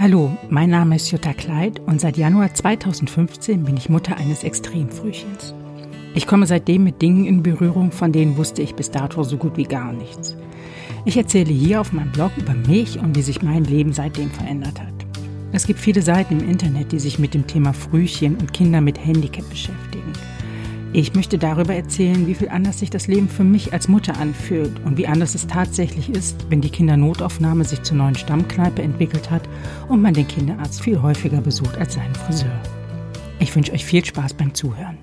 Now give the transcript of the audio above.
Hallo, mein Name ist Jutta Kleid und seit Januar 2015 bin ich Mutter eines Extremfrühchens. Ich komme seitdem mit Dingen in Berührung, von denen wusste ich bis dato so gut wie gar nichts. Ich erzähle hier auf meinem Blog über mich und wie sich mein Leben seitdem verändert hat. Es gibt viele Seiten im Internet, die sich mit dem Thema Frühchen und Kinder mit Handicap beschäftigen. Ich möchte darüber erzählen, wie viel anders sich das Leben für mich als Mutter anfühlt und wie anders es tatsächlich ist, wenn die Kindernotaufnahme sich zur neuen Stammkneipe entwickelt hat und man den Kinderarzt viel häufiger besucht als seinen Friseur. Ich wünsche euch viel Spaß beim Zuhören.